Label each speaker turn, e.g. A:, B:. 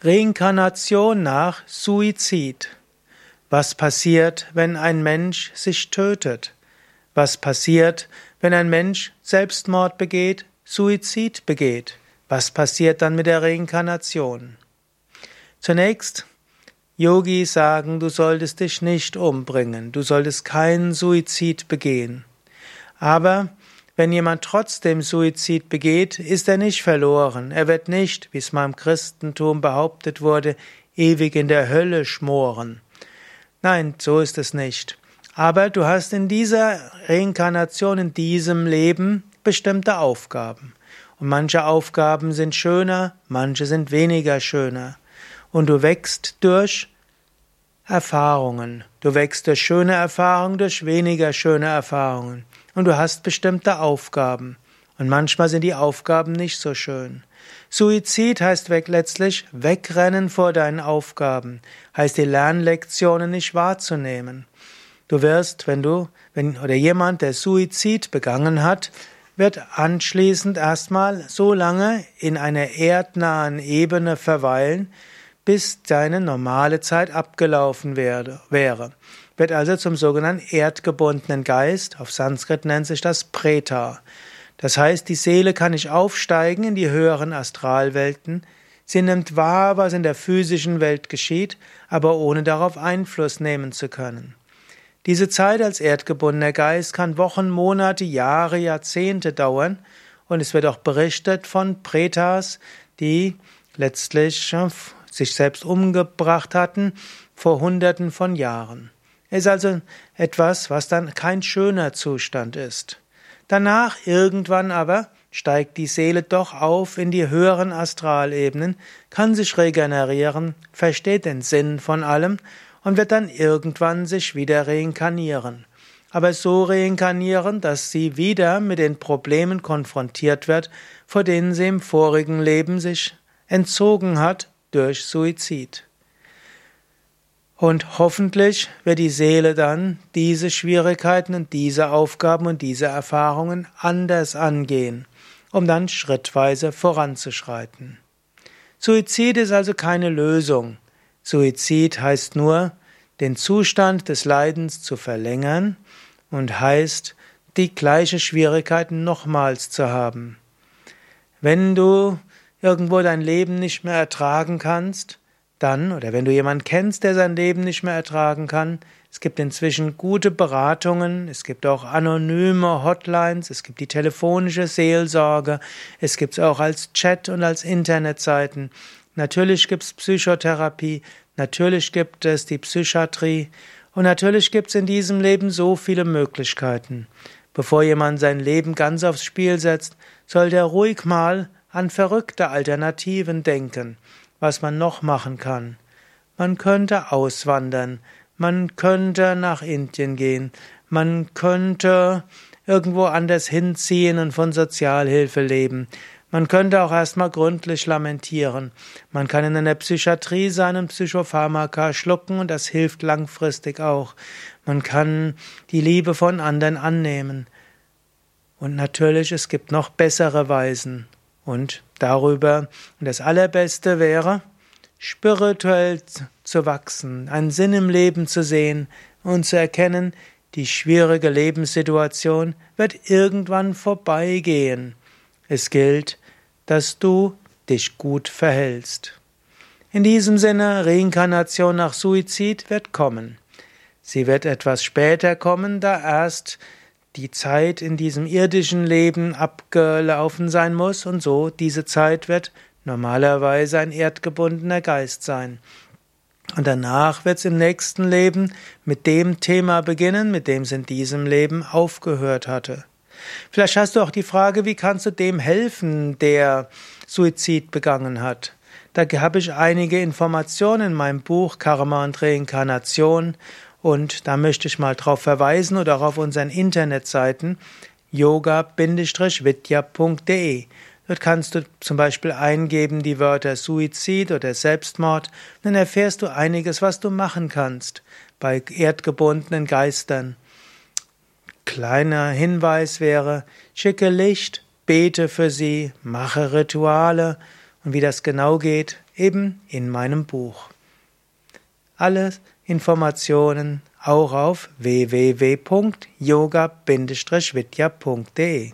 A: Reinkarnation nach Suizid. Was passiert, wenn ein Mensch sich tötet? Was passiert, wenn ein Mensch Selbstmord begeht, Suizid begeht? Was passiert dann mit der Reinkarnation? Zunächst, Yogis sagen, du solltest dich nicht umbringen, du solltest keinen Suizid begehen. Aber wenn jemand trotzdem Suizid begeht, ist er nicht verloren. Er wird nicht, wie es mal im Christentum behauptet wurde, ewig in der Hölle schmoren. Nein, so ist es nicht. Aber du hast in dieser Reinkarnation, in diesem Leben bestimmte Aufgaben. Und manche Aufgaben sind schöner, manche sind weniger schöner. Und du wächst durch Erfahrungen. Du wächst durch schöne Erfahrungen, durch weniger schöne Erfahrungen und du hast bestimmte Aufgaben. Und manchmal sind die Aufgaben nicht so schön. Suizid heißt weg letztlich wegrennen vor deinen Aufgaben, heißt die Lernlektionen nicht wahrzunehmen. Du wirst, wenn du, wenn, oder jemand, der Suizid begangen hat, wird anschließend erstmal so lange in einer erdnahen Ebene verweilen, bis deine normale Zeit abgelaufen wäre wird also zum sogenannten erdgebundenen Geist. Auf Sanskrit nennt sich das Preta. Das heißt, die Seele kann nicht aufsteigen in die höheren Astralwelten. Sie nimmt wahr, was in der physischen Welt geschieht, aber ohne darauf Einfluss nehmen zu können. Diese Zeit als erdgebundener Geist kann Wochen, Monate, Jahre, Jahrzehnte dauern, und es wird auch berichtet von Pretas, die letztlich sich selbst umgebracht hatten vor Hunderten von Jahren. Ist also etwas, was dann kein schöner Zustand ist. Danach irgendwann aber steigt die Seele doch auf in die höheren Astralebenen, kann sich regenerieren, versteht den Sinn von allem und wird dann irgendwann sich wieder reinkarnieren. Aber so reinkarnieren, dass sie wieder mit den Problemen konfrontiert wird, vor denen sie im vorigen Leben sich entzogen hat durch Suizid. Und hoffentlich wird die Seele dann diese Schwierigkeiten und diese Aufgaben und diese Erfahrungen anders angehen, um dann schrittweise voranzuschreiten. Suizid ist also keine Lösung. Suizid heißt nur, den Zustand des Leidens zu verlängern und heißt, die gleiche Schwierigkeiten nochmals zu haben. Wenn du irgendwo dein Leben nicht mehr ertragen kannst, dann, oder wenn du jemanden kennst, der sein Leben nicht mehr ertragen kann, es gibt inzwischen gute Beratungen, es gibt auch anonyme Hotlines, es gibt die telefonische Seelsorge, es gibt es auch als Chat und als Internetseiten. Natürlich gibt es Psychotherapie, natürlich gibt es die Psychiatrie und natürlich gibt es in diesem Leben so viele Möglichkeiten. Bevor jemand sein Leben ganz aufs Spiel setzt, soll der ruhig mal an verrückte Alternativen denken was man noch machen kann. Man könnte auswandern, man könnte nach Indien gehen, man könnte irgendwo anders hinziehen und von Sozialhilfe leben. Man könnte auch erstmal gründlich lamentieren. Man kann in einer Psychiatrie seinen Psychopharmaka schlucken und das hilft langfristig auch. Man kann die Liebe von anderen annehmen. Und natürlich, es gibt noch bessere Weisen. Und darüber, und das Allerbeste wäre, spirituell zu wachsen, einen Sinn im Leben zu sehen und zu erkennen, die schwierige Lebenssituation wird irgendwann vorbeigehen. Es gilt, dass du dich gut verhältst. In diesem Sinne, Reinkarnation nach Suizid wird kommen. Sie wird etwas später kommen, da erst die Zeit in diesem irdischen Leben abgelaufen sein muss und so diese Zeit wird normalerweise ein erdgebundener Geist sein. Und danach wird es im nächsten Leben mit dem Thema beginnen, mit dem es in diesem Leben aufgehört hatte. Vielleicht hast du auch die Frage, wie kannst du dem helfen, der Suizid begangen hat? Da habe ich einige Informationen in meinem Buch Karma und Reinkarnation und da möchte ich mal drauf verweisen oder auch auf unseren Internetseiten yoga-vidya.de. Dort kannst du zum Beispiel eingeben die Wörter Suizid oder Selbstmord, dann erfährst du einiges, was du machen kannst bei erdgebundenen Geistern. Kleiner Hinweis wäre, schicke Licht, bete für sie, mache Rituale Und wie das genau geht, eben in meinem Buch. Alle Informationen auch auf www.yoga-vidya.de